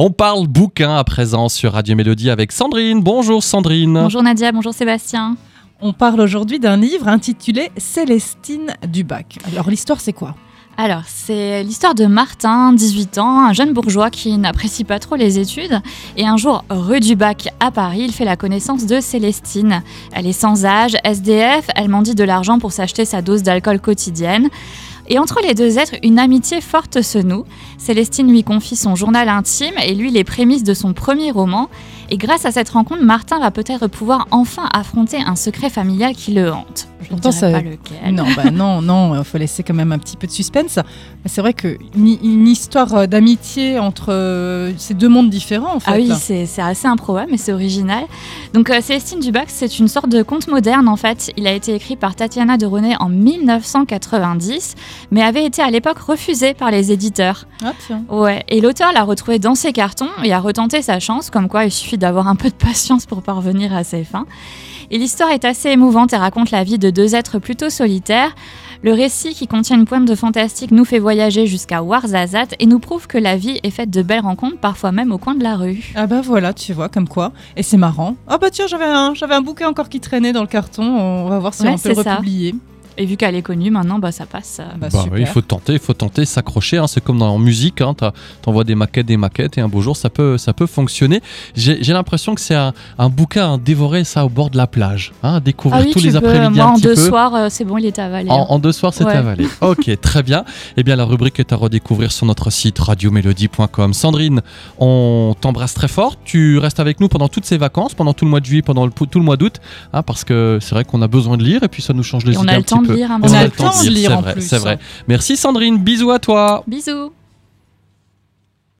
On parle bouquin à présent sur Radio Mélodie avec Sandrine. Bonjour Sandrine. Bonjour Nadia, bonjour Sébastien. On parle aujourd'hui d'un livre intitulé Célestine Dubac. Alors l'histoire c'est quoi? Alors, c'est l'histoire de Martin, 18 ans, un jeune bourgeois qui n'apprécie pas trop les études. Et un jour, rue du Bac à Paris, il fait la connaissance de Célestine. Elle est sans âge, SDF, elle mendie de l'argent pour s'acheter sa dose d'alcool quotidienne. Et entre les deux êtres, une amitié forte se noue. Célestine lui confie son journal intime et lui les prémices de son premier roman. Et grâce à cette rencontre, Martin va peut-être pouvoir enfin affronter un secret familial qui le hante. Je ne dirai pas lequel. Non, bah non, non, il faut laisser quand même un petit peu de suspense. C'est vrai qu'une une histoire euh, d'amitié entre euh, ces deux mondes différents, en fait. Ah oui, c'est assez improbable, mais c'est original. Donc euh, Célestine Dubac, c'est une sorte de conte moderne, en fait. Il a été écrit par Tatiana de René en 1990, mais avait été à l'époque refusé par les éditeurs. Ah tiens. Ouais, et l'auteur l'a retrouvé dans ses cartons et a retenté sa chance, comme quoi il suffit d'avoir un peu de patience pour parvenir à ses fins. Et l'histoire est assez émouvante et raconte la vie de deux êtres plutôt solitaires. Le récit, qui contient une pointe de fantastique, nous fait voyager jusqu'à Warzazat et nous prouve que la vie est faite de belles rencontres, parfois même au coin de la rue. Ah bah voilà, tu vois, comme quoi. Et c'est marrant. Ah bah tiens, j'avais un, j'avais un bouquin encore qui traînait dans le carton. On va voir si on peut le republier. Et vu qu'elle est connue maintenant, bah, ça passe. Euh. Bah, bah il faut tenter, il faut tenter, s'accrocher. Hein. C'est comme dans la musique, hein. t'envoies des maquettes, des maquettes, et un beau jour, ça peut, ça peut fonctionner. J'ai l'impression que c'est un, bouquin à dévorer ça au bord de la plage, hein, à découvrir ah tous les après-midi. en deux soirs, euh, c'est bon, il est avalé. En, en deux soirs, c'est avalé. ok, très bien. Eh bien, la rubrique est à redécouvrir sur notre site radiomélodie.com. Sandrine, on t'embrasse très fort. Tu restes avec nous pendant toutes ces vacances, pendant tout le mois de juillet, pendant tout le mois d'août, parce que c'est vrai qu'on a besoin de lire et puis ça nous change les idées on a le temps de lire un on a le temps de lire, c'est vrai, c'est vrai. Merci Sandrine, bisous à toi. Bisous.